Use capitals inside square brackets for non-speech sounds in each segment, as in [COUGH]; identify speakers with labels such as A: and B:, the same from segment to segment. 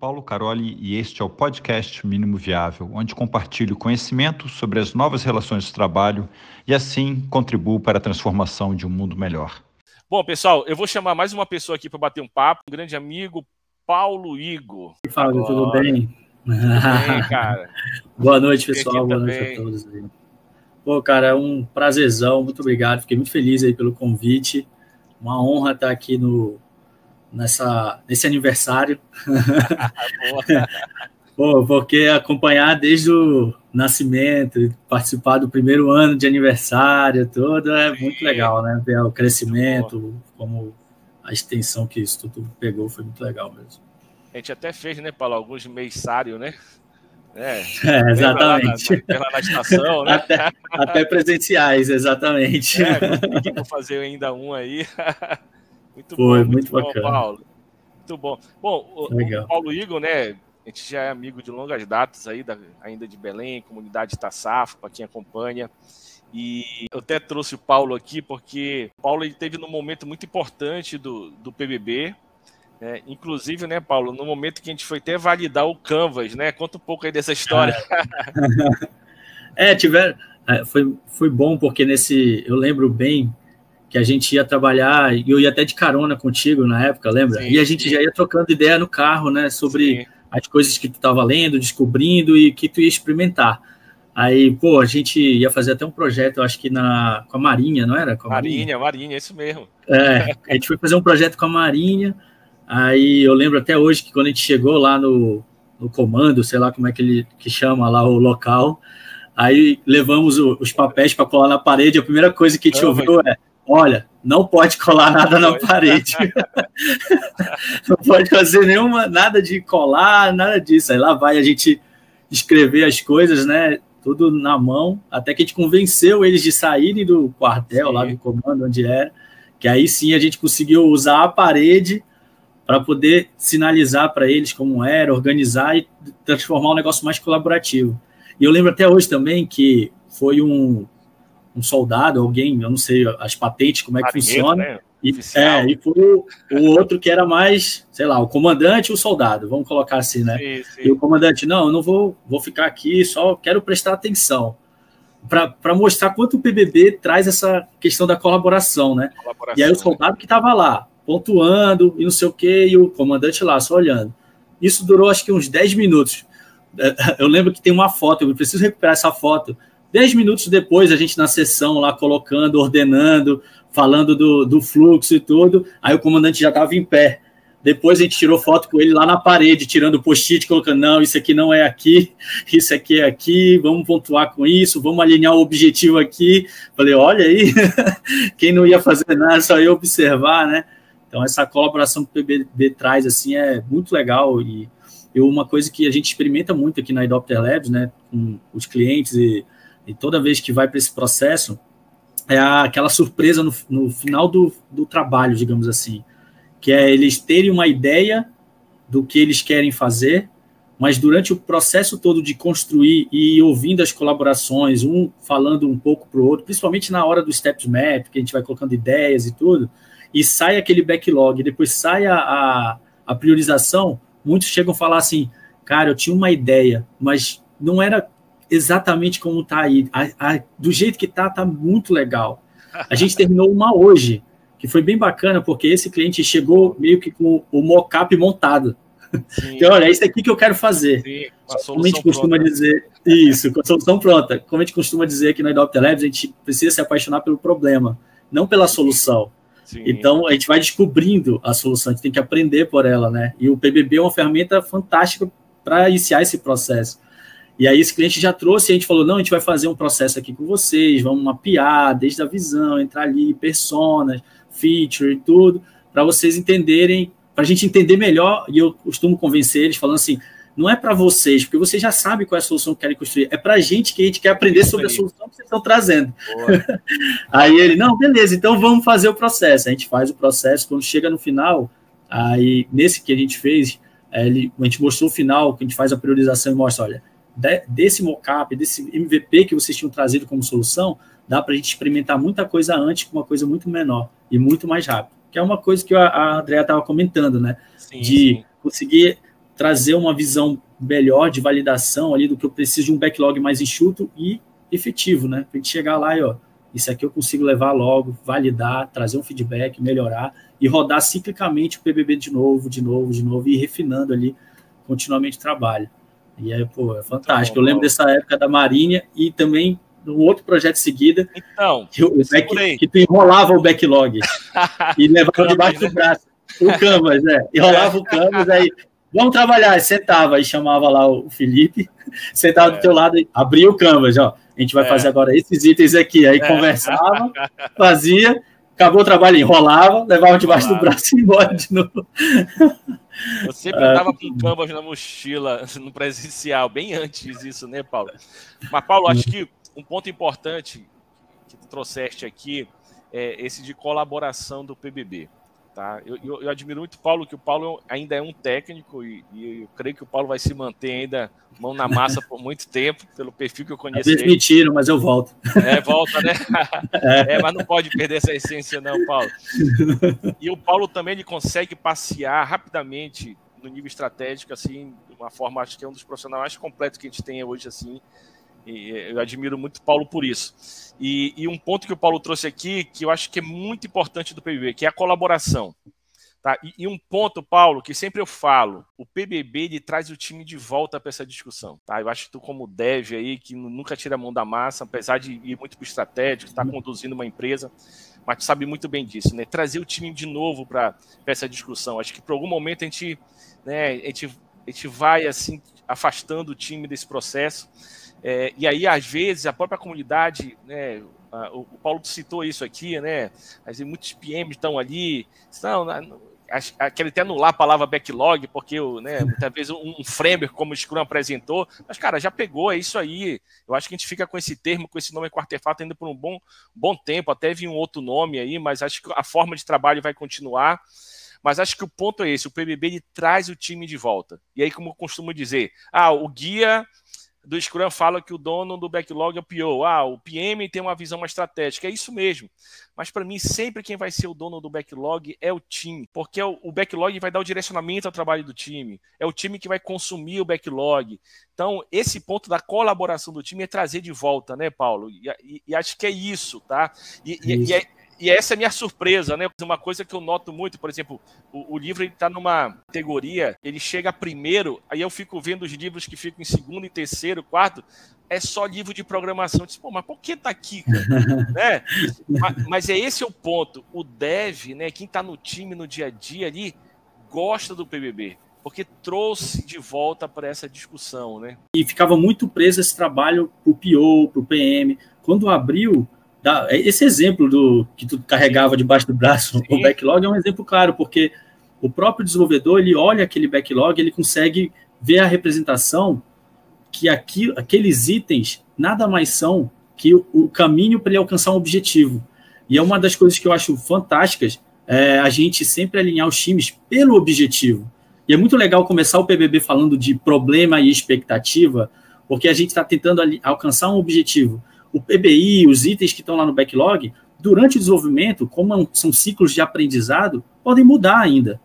A: Paulo Caroli e este é o podcast Mínimo Viável, onde compartilho conhecimento sobre as novas relações de trabalho e assim contribuo para a transformação de um mundo melhor.
B: Bom, pessoal, eu vou chamar mais uma pessoa aqui para bater um papo, um grande amigo, Paulo Igor.
C: Fábio, tudo bem?
B: Tudo bem, [LAUGHS] cara?
C: Boa noite, pessoal. Boa noite a todos aí. Pô, cara, é um prazerzão, muito obrigado. Fiquei muito feliz aí pelo convite. Uma honra estar aqui no, nessa, nesse aniversário. [LAUGHS] Pô, porque acompanhar desde o nascimento, participar do primeiro ano de aniversário, todo é Sim. muito legal, né? Ver o crescimento, como a extensão que isso tudo pegou, foi muito legal mesmo.
B: A gente até fez, né, Paulo, alguns mêsários, né?
C: É, é [LAUGHS] exatamente.
B: Lá na, na, na estação, né?
C: Até, até presenciais, exatamente.
B: É, vou fazer ainda um aí. [LAUGHS]
C: Muito Foi, bom, muito, muito bacana.
B: Bom, Paulo. Muito bom. Bom, o, o, Paulo Igor, né? A gente já é amigo de longas datas aí, da, ainda de Belém, comunidade Taçafo, para quem acompanha. E eu até trouxe o Paulo aqui porque o Paulo ele teve num momento muito importante do, do PBB, é, inclusive, né, Paulo, no momento que a gente foi até validar o Canvas, né? Conta um pouco aí dessa história. [LAUGHS]
C: é, tiver, é, foi, foi bom porque nesse, eu lembro bem que a gente ia trabalhar, e eu ia até de carona contigo na época, lembra? Sim, e a gente sim. já ia trocando ideia no carro, né, sobre sim. as coisas que tu estava lendo, descobrindo e que tu ia experimentar. Aí, pô, a gente ia fazer até um projeto, eu acho que na, com a Marinha, não era?
B: Com a Marinha, Marinha, Marinha, isso mesmo.
C: É, a gente foi fazer um projeto com a Marinha, aí eu lembro até hoje que quando a gente chegou lá no, no comando, sei lá como é que ele que chama lá o local, aí levamos o, os papéis para colar na parede, a primeira coisa que a gente ouviu é olha, não pode colar nada na parede. [LAUGHS] não pode fazer nenhuma, nada de colar, nada disso. Aí lá vai a gente escrever as coisas, né? Tudo na mão, até que a gente convenceu eles de saírem do quartel, sim. lá do comando, onde era, que aí sim a gente conseguiu usar a parede para poder sinalizar para eles como era, organizar e transformar um negócio mais colaborativo. E eu lembro até hoje também que foi um, um soldado, alguém, eu não sei as patentes, como é que funciona. Né? E, é, e foi o, o, outro que era mais, sei lá, o comandante e o soldado, vamos colocar assim, né? Sim, sim. E o comandante, não, eu não vou, vou ficar aqui, só quero prestar atenção. Para mostrar quanto o PBB traz essa questão da colaboração, né? Colaboração, e aí o soldado que estava lá, pontuando e não sei o quê, e o comandante lá, só olhando. Isso durou acho que uns 10 minutos. [LAUGHS] Eu lembro que tem uma foto, eu preciso recuperar essa foto, Dez minutos depois, a gente na sessão lá colocando, ordenando, falando do, do fluxo e tudo, aí o comandante já estava em pé. Depois a gente tirou foto com ele lá na parede, tirando o post-it, colocando, não, isso aqui não é aqui, [LAUGHS] isso aqui é aqui, vamos pontuar com isso, vamos alinhar o objetivo aqui. Falei, olha aí, [LAUGHS] quem não ia fazer nada, só ia observar, né? Então essa colaboração que o PBB traz, assim, é muito legal e, e uma coisa que a gente experimenta muito aqui na Adopter Labs, né, com os clientes e e toda vez que vai para esse processo, é aquela surpresa no, no final do, do trabalho, digamos assim, que é eles terem uma ideia do que eles querem fazer, mas durante o processo todo de construir e ouvindo as colaborações, um falando um pouco para o outro, principalmente na hora do steps map, que a gente vai colocando ideias e tudo, e sai aquele backlog, depois sai a, a, a priorização, muitos chegam a falar assim, cara, eu tinha uma ideia, mas não era exatamente como está aí. A, a, do jeito que está, está muito legal. A gente [LAUGHS] terminou uma hoje, que foi bem bacana, porque esse cliente chegou meio que com o mockup montado. Sim. Então, olha, é isso aqui que eu quero fazer. Sim, como a gente costuma pronta. dizer, isso, com a solução pronta. Como a gente costuma dizer aqui na Adopt Labs, a gente precisa se apaixonar pelo problema, não pela solução. Sim. Então, a gente vai descobrindo a solução, a gente tem que aprender por ela, né? E o PBB é uma ferramenta fantástica para iniciar esse processo. E aí esse cliente já trouxe, a gente falou, não, a gente vai fazer um processo aqui com vocês, vamos mapear desde a visão, entrar ali, personas, feature e tudo, para vocês entenderem, para a gente entender melhor, e eu costumo convencer eles falando assim, não é para vocês, porque vocês já sabem qual é a solução que querem construir, é para a gente que a gente quer aprender sobre a solução que vocês estão trazendo. [LAUGHS] aí ele, não, beleza, então vamos fazer o processo. A gente faz o processo, quando chega no final, aí nesse que a gente fez, é, ele, a gente mostrou o final, que a gente faz a priorização e mostra, olha, de, desse mockup, desse MVP que vocês tinham trazido como solução, dá para a gente experimentar muita coisa antes com uma coisa muito menor e muito mais rápido. Que é uma coisa que a, a Andrea estava comentando, né? Sim, de sim. conseguir trazer uma visão melhor de validação ali do que eu preciso de um backlog mais enxuto e efetivo, né? Para gente chegar lá e, ó, isso aqui eu consigo levar logo, validar, trazer um feedback, melhorar e rodar ciclicamente o PBB de novo, de novo, de novo e ir refinando ali continuamente o trabalho. E aí, pô, é fantástico. Bom, eu lembro bom. dessa época da Marinha e também de um outro projeto seguida.
B: Então,
C: que, o back, que tu enrolava o backlog [LAUGHS] e levava debaixo do braço. O Canvas, é. Enrolava o Canvas, aí vamos trabalhar. Aí sentava, aí chamava lá o Felipe, [LAUGHS] sentava é. do teu lado e abria o Canvas, ó. A gente vai é. fazer agora esses itens aqui. Aí é. conversava, [LAUGHS] fazia, acabou o trabalho, enrolava, levava debaixo do braço e ia embora de novo.
B: Eu sempre andava com [LAUGHS] Canvas na mochila, [LAUGHS] no presencial, bem antes disso, né, Paulo? Mas, Paulo, acho que um ponto importante que tu trouxeste aqui é esse de colaboração do PBB. Tá? Eu, eu, eu, admiro muito o Paulo, que o Paulo ainda é um técnico e, e, eu creio que o Paulo vai se manter ainda mão na massa por muito tempo, pelo perfil que eu conheço.
C: Vezes me mas eu volto.
B: É, volta, né? [LAUGHS] É. é. mas não pode perder essa essência, não, Paulo. E o Paulo também ele consegue passear rapidamente no nível estratégico, assim, de uma forma, acho que é um dos profissionais mais completos que a gente tem hoje, assim, e eu admiro muito Paulo por isso. E, e, um ponto que o Paulo trouxe aqui, que eu acho que é muito importante do PBB, que é a colaboração. Tá? E, e um ponto, Paulo, que sempre eu falo, o PBB ele traz o time de volta para essa discussão. Tá? Eu acho que tu, como dev aí, que nunca tira a mão da massa, apesar de ir muito para o estratégico, está conduzindo uma empresa, mas tu sabe muito bem disso, né? Trazer o time de novo para essa discussão. Acho que por algum momento a gente, né, a gente, a gente vai assim afastando o time desse processo é, e aí, às vezes, a própria comunidade, né, o, o Paulo citou isso aqui, né? Às vezes, muitos PMs estão ali, estão, querem até anular a palavra backlog, porque né, muitas vezes um framework, como o Scrum apresentou, mas, cara, já pegou, é isso aí. Eu acho que a gente fica com esse termo, com esse nome quartefato ainda por um bom, bom tempo, até vir um outro nome aí, mas acho que a forma de trabalho vai continuar. Mas acho que o ponto é esse: o PBB ele traz o time de volta. E aí, como eu costumo dizer, ah, o guia do Scrum fala que o dono do backlog é o PO. Ah, o PM tem uma visão mais estratégica. É isso mesmo. Mas para mim, sempre quem vai ser o dono do backlog é o time, porque é o backlog vai dar o direcionamento ao trabalho do time. É o time que vai consumir o backlog. Então, esse ponto da colaboração do time é trazer de volta, né, Paulo? E, e, e acho que é isso, tá? E, isso. e é, e essa é a minha surpresa, né? Uma coisa que eu noto muito, por exemplo, o, o livro está numa categoria, ele chega primeiro, aí eu fico vendo os livros que ficam em segundo e terceiro, quarto, é só livro de programação. Eu disse, Pô, mas por que tá aqui? [LAUGHS] né? mas, mas, é esse o ponto. O dev, né? Quem está no time no dia a dia ali, gosta do PBB porque trouxe de volta para essa discussão, né?
C: E ficava muito preso esse trabalho para o PO, para o PM. Quando abriu, esse exemplo do que tu carregava debaixo do braço, Sim. o backlog, é um exemplo claro, porque o próprio desenvolvedor ele olha aquele backlog, ele consegue ver a representação que aqui, aqueles itens nada mais são que o, o caminho para ele alcançar um objetivo. E é uma das coisas que eu acho fantásticas é a gente sempre alinhar os times pelo objetivo. E é muito legal começar o PBB falando de problema e expectativa, porque a gente está tentando alcançar um objetivo o PBI, os itens que estão lá no backlog, durante o desenvolvimento, como são ciclos de aprendizado, podem mudar ainda.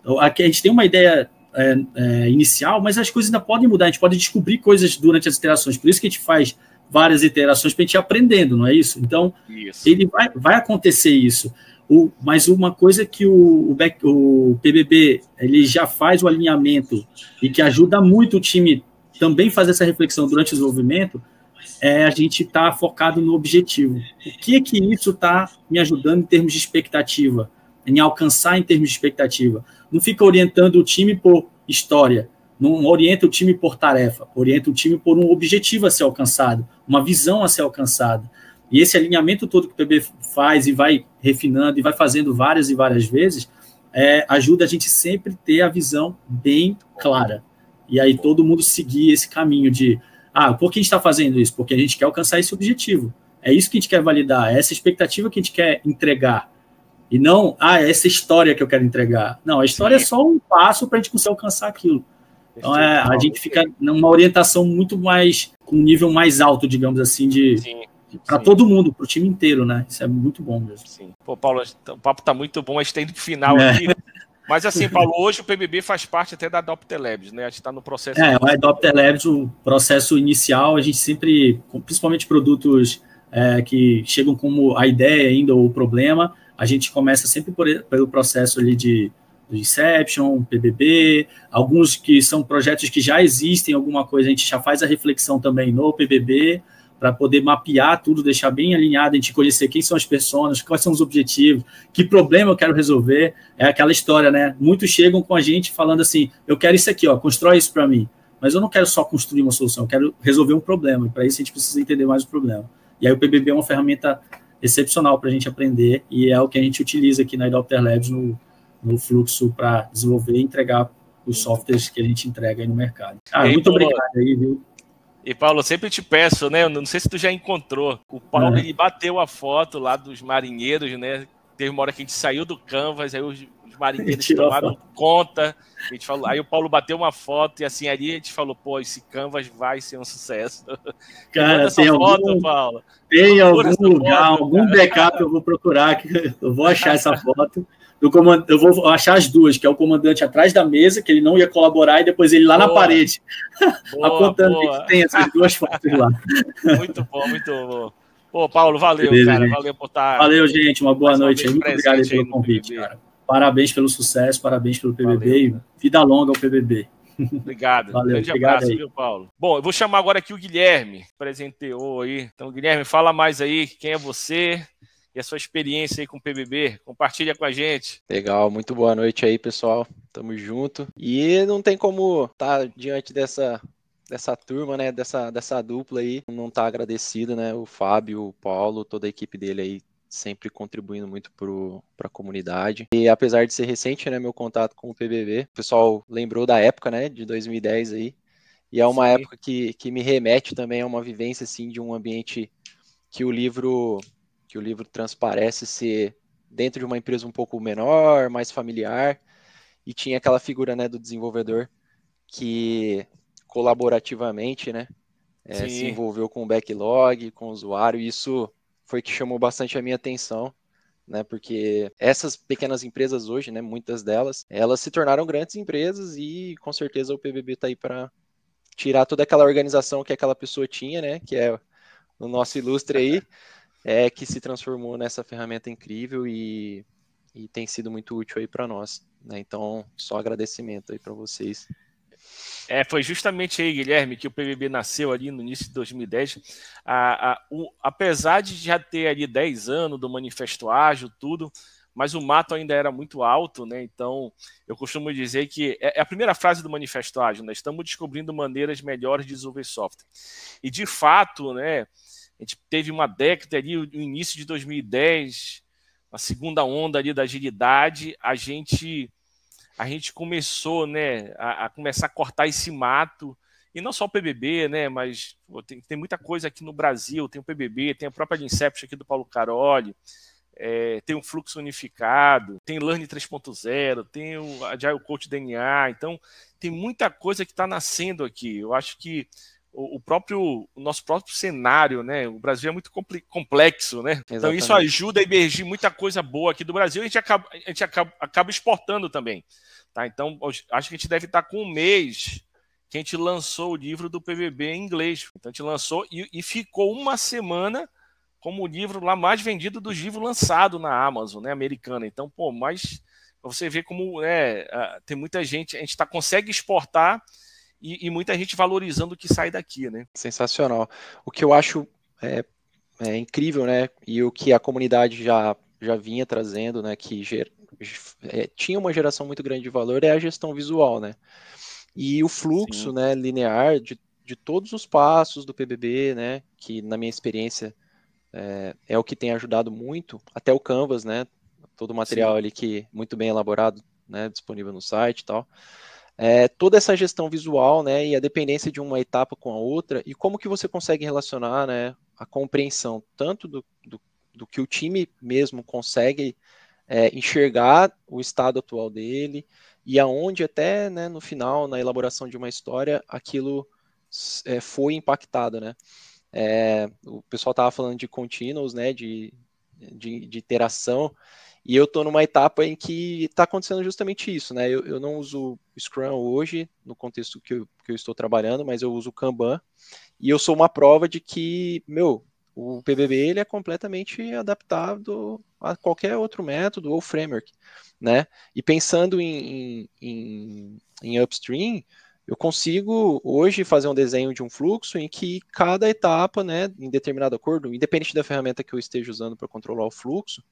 C: Então, aqui a gente tem uma ideia é, é, inicial, mas as coisas ainda podem mudar, a gente pode descobrir coisas durante as iterações, por isso que a gente faz várias iterações para a gente ir aprendendo, não é isso? Então, isso. ele vai, vai acontecer isso. O, mas uma coisa que o, o, back, o PBB ele já faz o alinhamento e que ajuda muito o time também fazer essa reflexão durante o desenvolvimento é a gente estar tá focado no objetivo. O que que isso está me ajudando em termos de expectativa, em alcançar em termos de expectativa? Não fica orientando o time por história, não orienta o time por tarefa, orienta o time por um objetivo a ser alcançado, uma visão a ser alcançada. E esse alinhamento todo que o PB faz e vai refinando e vai fazendo várias e várias vezes, é, ajuda a gente sempre ter a visão bem clara. E aí todo mundo seguir esse caminho de ah, por que a gente está fazendo isso? Porque a gente quer alcançar esse objetivo. É isso que a gente quer validar, é essa expectativa que a gente quer entregar. E não, ah, é essa história que eu quero entregar. Não, a história Sim. é só um passo para a gente conseguir alcançar aquilo. Então, é, a gente fica numa orientação muito mais, com um nível mais alto, digamos assim, de para todo mundo, para o time inteiro, né? Isso é muito bom mesmo.
B: Sim. Pô, Paulo, o papo está muito bom, a gente tá indo pro final é. aqui. [LAUGHS] Mas assim, Paulo, hoje o PBB faz parte até da Adopter Labs, né? A gente está no processo.
C: É, o Adopter Labs, o processo inicial, a gente sempre, principalmente produtos é, que chegam como a ideia ainda ou o problema, a gente começa sempre por, pelo processo ali de do Inception, PBB, alguns que são projetos que já existem, alguma coisa, a gente já faz a reflexão também no PBB, para poder mapear tudo, deixar bem alinhado, a gente conhecer quem são as pessoas, quais são os objetivos, que problema eu quero resolver. É aquela história, né? Muitos chegam com a gente falando assim: eu quero isso aqui, ó, constrói isso para mim. Mas eu não quero só construir uma solução, eu quero resolver um problema. E para isso a gente precisa entender mais o problema. E aí o PBB é uma ferramenta excepcional para a gente aprender e é o que a gente utiliza aqui na Adopter Labs no, no fluxo para desenvolver e entregar os softwares que a gente entrega aí no mercado. Ah, muito obrigado aí, viu?
B: E Paulo, sempre te peço, né? Não sei se tu já encontrou. O Paulo uhum. ele bateu a foto lá dos marinheiros, né? Teve uma hora que a gente saiu do Canvas, aí os, os marinheiros tomaram conta. A gente falou, aí o Paulo bateu uma foto e assim ali a gente falou, pô, esse Canvas vai ser um sucesso. [LAUGHS]
C: Cara, tem foto, algum, Paulo. Tem algum lugar, foto, algum backup eu vou procurar, que eu vou achar essa [LAUGHS] foto do comand... eu vou achar as duas, que é o comandante atrás da mesa, que ele não ia colaborar, e depois ele lá boa. na parede, [LAUGHS] boa, apontando boa. que tem essas duas fotos lá. [LAUGHS]
B: Muito bom, muito bom. Pô, Paulo, valeu, Beleza, cara. Gente. Valeu por estar.
C: Valeu, gente. Uma boa noite. Muito obrigado pelo convite, cara. Parabéns pelo sucesso, parabéns pelo PBB valeu, e vida longa ao PBB.
B: Obrigado. Valeu, Grande abraço, aí. viu, Paulo? Bom, eu vou chamar agora aqui o Guilherme, presenteou aí. Então, Guilherme, fala mais aí, quem é você, e a sua experiência aí com o PBB. Compartilha com a gente.
D: Legal, muito boa noite aí, pessoal. Tamo junto. E não tem como estar tá diante dessa dessa turma, né, dessa, dessa dupla aí, não tá agradecido, né, o Fábio, o Paulo, toda a equipe dele aí sempre contribuindo muito para a comunidade. E apesar de ser recente, né, meu contato com o PBB, o pessoal lembrou da época, né, de 2010 aí, e é uma Sim. época que, que me remete também a uma vivência, assim, de um ambiente que o livro que o livro transparece ser dentro de uma empresa um pouco menor, mais familiar, e tinha aquela figura né, do desenvolvedor que colaborativamente né, é, se envolveu com o backlog, com o usuário, e isso foi que chamou bastante a minha atenção, né, porque essas pequenas empresas hoje, né, muitas delas, elas se tornaram grandes empresas e com certeza o PBB está aí para tirar toda aquela organização que aquela pessoa tinha, né, que é o nosso ilustre aí, [LAUGHS] é que se transformou nessa ferramenta incrível e, e tem sido muito útil aí para nós. Né? Então, só agradecimento aí para vocês.
B: É, foi justamente aí, Guilherme, que o PBB nasceu ali no início de 2010. A, a, o, apesar de já ter ali 10 anos do Manifesto Ágil, tudo, mas o mato ainda era muito alto, né? Então, eu costumo dizer que é, é a primeira frase do Manifesto Ágil, né? Estamos descobrindo maneiras melhores de desenvolver software. E, de fato, né, a gente teve uma década ali, o início de 2010, a segunda onda ali da agilidade, a gente a gente começou, né, a, a começar a cortar esse mato. E não só o PBB, né, mas pô, tem, tem, muita coisa aqui no Brasil, tem o PBB, tem a própria Inception aqui do Paulo Caroli, é, tem o Fluxo Unificado, tem Learn 3.0, tem o Agile Coach DNA, então tem muita coisa que está nascendo aqui. Eu acho que o, próprio o nosso próprio cenário, né? O Brasil é muito complexo, né? Exatamente. Então isso ajuda a emergir muita coisa boa aqui do Brasil e a gente acaba, a gente acaba, acaba exportando também. Tá? Então acho que a gente deve estar com um mês que a gente lançou o livro do PVB em inglês. Então a gente lançou e, e ficou uma semana como o livro lá mais vendido dos livros lançado na Amazon, né, americana. Então, pô, mas você vê como né, tem muita gente, a gente tá, consegue exportar e, e, muita gente valorizando o que sai daqui, né?
D: Sensacional. O que eu acho é, é incrível, né? E o que a comunidade já, já vinha trazendo, né? Que ger, é, tinha uma geração muito grande de valor é a gestão visual, né? E o fluxo, Sim. né? Linear de, de todos os passos do PBB, né? Que na minha experiência é, é o que tem ajudado muito, até o Canvas, né? Todo o material Sim. ali que muito bem elaborado, né? Disponível no site e tal é, toda essa gestão visual, né, e a dependência de uma etapa com a outra, e como que você consegue relacionar, né, a compreensão tanto do, do, do que o time mesmo consegue é, enxergar o estado atual dele, e aonde até, né, no final, na elaboração de uma história, aquilo é, foi impactado, né. É, o pessoal estava falando de contínuos, né, de, de, de interação, E eu estou numa etapa em que está acontecendo justamente isso, né? Eu, eu não uso Scrum hoje, no contexto que eu, que eu estou trabalhando, mas eu uso Kanban. E eu sou uma prova de que, meu, o PBB ele é completamente adaptado a qualquer outro método ou framework, né? E pensando em, em, em upstream, eu consigo hoje fazer um desenho de um fluxo em que cada etapa, né, em determinado acordo, independente da ferramenta que eu esteja usando para controlar o fluxo,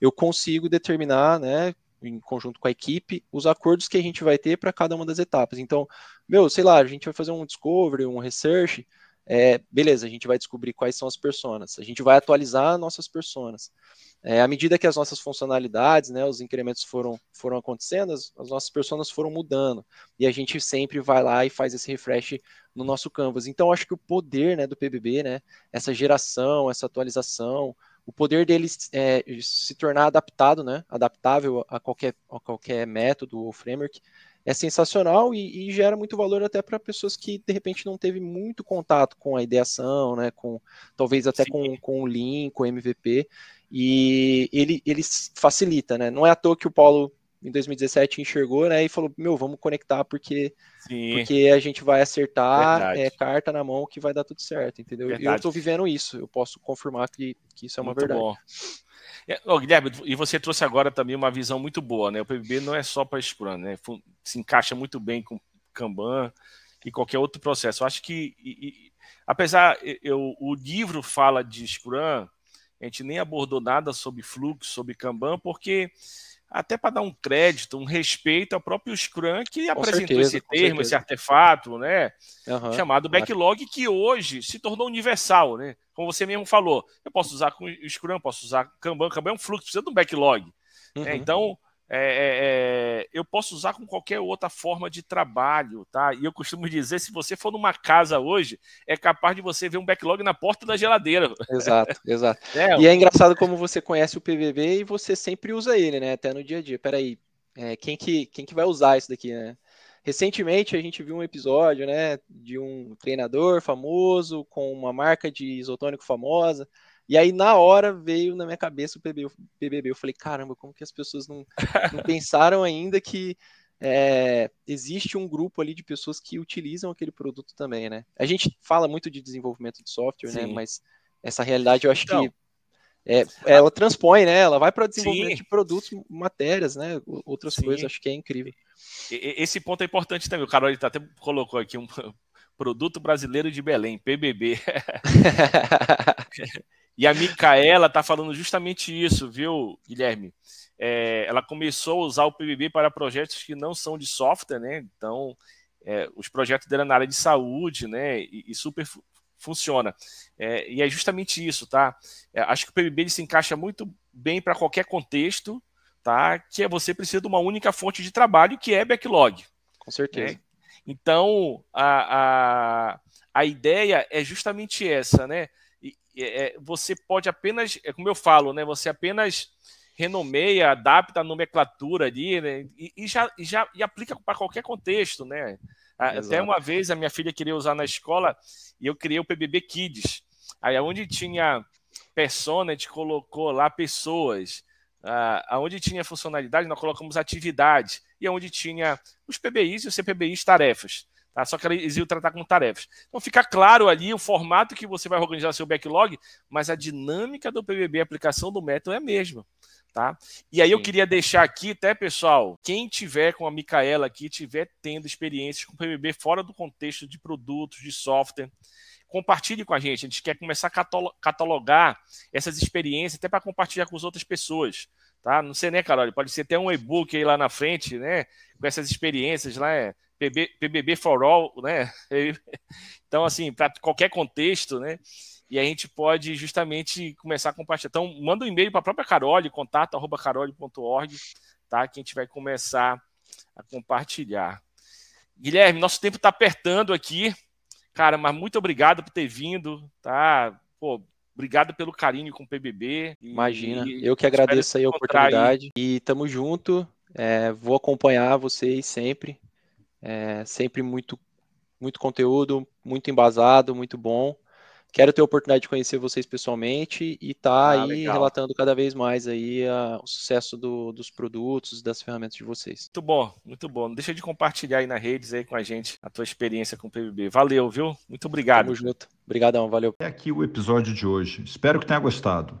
D: eu consigo determinar, né, em conjunto com a equipe, os acordos que a gente vai ter para cada uma das etapas. Então, meu, sei lá, a gente vai fazer um discovery, um research, é, beleza, a gente vai descobrir quais são as personas, a gente vai atualizar nossas personas. É, à medida que as nossas funcionalidades, né, os incrementos foram, foram acontecendo, as, as, nossas personas foram mudando. E a gente sempre vai lá e faz esse refresh no nosso canvas. Então, acho que o poder né, do PBB, né, essa geração, essa atualização, o poder dele é, se tornar adaptado, né, adaptável a qualquer, a qualquer método ou framework, é sensacional e, e gera muito valor até para pessoas que de repente não teve muito contato com a ideação, né, com talvez até com, com o Lean, com o MVP, e ele, ele facilita, né? Não é à toa que o Paulo em 2017 enxergou, né? E falou, meu, vamos conectar porque, porque a gente vai acertar é, carta na mão que vai dar tudo certo, entendeu? Verdade. E eu estou vivendo isso, eu posso confirmar que, que isso é uma muito verdade. Bom.
B: Oh, Guilherme, e você trouxe agora também uma visão muito boa, né? O PBB não é só para Scrum, né? Se encaixa muito bem com Kanban e qualquer outro processo. Eu acho que, e, e, apesar, eu, o livro fala de Scrum, a gente nem abordou nada sobre fluxo, sobre Kanban, porque até para dar um crédito, um respeito ao próprio Scrum que com apresentou certeza, esse termo, esse artefato, né? Uhum, chamado backlog, que hoje se tornou universal, né? Como você mesmo falou, eu posso usar com o Scrum, posso usar Kanban, Kanban é um fluxo, precisa de um backlog. Né? Uhum. Né? Então, é, é, é, eu posso usar com qualquer outra forma de trabalho, tá? E eu costumo dizer, se você for numa casa hoje, é capaz de você ver um backlog na porta da geladeira. [LAUGHS]
D: Exato, exato. [LAUGHS] É, e é engraçado como você conhece o PVB e você sempre usa ele, né? Até no dia a dia. Peraí, é, quem, que, quem que vai usar isso daqui, né? Recentemente a gente viu um episódio, né, de um treinador famoso com uma marca de isotônico famosa e aí, na hora, veio na minha cabeça o PBB. Eu falei, caramba, como que as pessoas não, não [LAUGHS] pensaram ainda que é, existe um grupo ali de pessoas que utilizam aquele produto também, né? A gente fala muito de desenvolvimento de software, né? Sim. né? Mas essa realidade eu acho então, que é, ela transpõe, né? Ela vai para o desenvolvimento sim. de produtos, matérias, né? Outras sim. coisas, acho que é incrível.
B: Esse ponto é importante também. O Carol tá até colocou aqui um [LAUGHS] produto brasileiro de Belém, PBB. [LAUGHS] E a Micaela está falando justamente isso, viu, Guilherme? É, ela começou a usar o PBB para projetos que não são de software, né? Então, é, os projetos dela na área de saúde, né? E, e super funciona. É, e é justamente isso, tá? É, acho que o PBB se encaixa muito bem para qualquer contexto, tá? Que é você precisa de uma única fonte de trabalho, que é backlog.
D: Com certeza.
B: Né? Então, a, a, a ideia é justamente essa, né? É, você pode apenas, é como eu falo, né? Você apenas renomeia, adapta a nomenclatura ali, né? E, e já, e já e aplica para qualquer contexto, né? Exato. Até uma vez a minha filha queria usar na escola e eu criei o PBB Kids. Aí onde tinha persona, a gente colocou lá pessoas. Ah, onde tinha funcionalidade, nós colocamos atividade. E onde tinha os PBIs e os CPBIs tarefas. Tá? Só que eles iam tratar como tarefas. Então fica claro ali o formato que você vai organizar seu backlog, mas a dinâmica do PBB, a aplicação do método é a mesma. Tá? E aí Sim. eu queria deixar aqui, até pessoal, quem tiver com a Micaela aqui, tiver tendo experiências com PBB fora do contexto de produtos, de software, compartilhe com a gente. A gente quer começar a catalogar essas experiências até para compartilhar com as outras pessoas. Tá? Não sei, né, Carol? Pode ser até um e-book aí lá na frente, né? Com essas experiências lá. É PB, PBB for all, né? [LAUGHS] Então, assim, para qualquer contexto, né? E a gente pode justamente começar a compartilhar. Então, manda um e-mail para a própria Carole, contato.carole.org, tá? Que a gente vai começar a compartilhar. Guilherme, nosso tempo está apertando aqui, cara, mas muito obrigado por ter vindo, tá? Pô, obrigado pelo carinho com o PBB.
D: Imagina, eu que agradeço aí a oportunidade. Aí. E tamo junto. É, vou acompanhar vocês sempre. É sempre muito, muito conteúdo, muito embasado, muito bom. quero ter a oportunidade de conhecer vocês pessoalmente e estar tá ah, aí legal. relatando cada vez mais aí a, o sucesso do, dos produtos, das ferramentas de vocês.
B: Muito bom, muito bom. Não deixa de compartilhar aí nas redes aí com a gente a tua experiência com o PBB. Valeu, viu? Muito obrigado.
D: Tamo junto. Obrigadão, valeu.
A: É aqui o episódio de hoje. Espero que tenha gostado.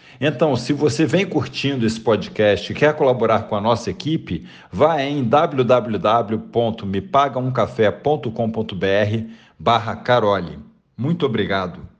A: Então, se você vem curtindo esse podcast e quer colaborar com a nossa equipe, vá em www.mepagaumcafé.com.br barra Carole. Muito obrigado.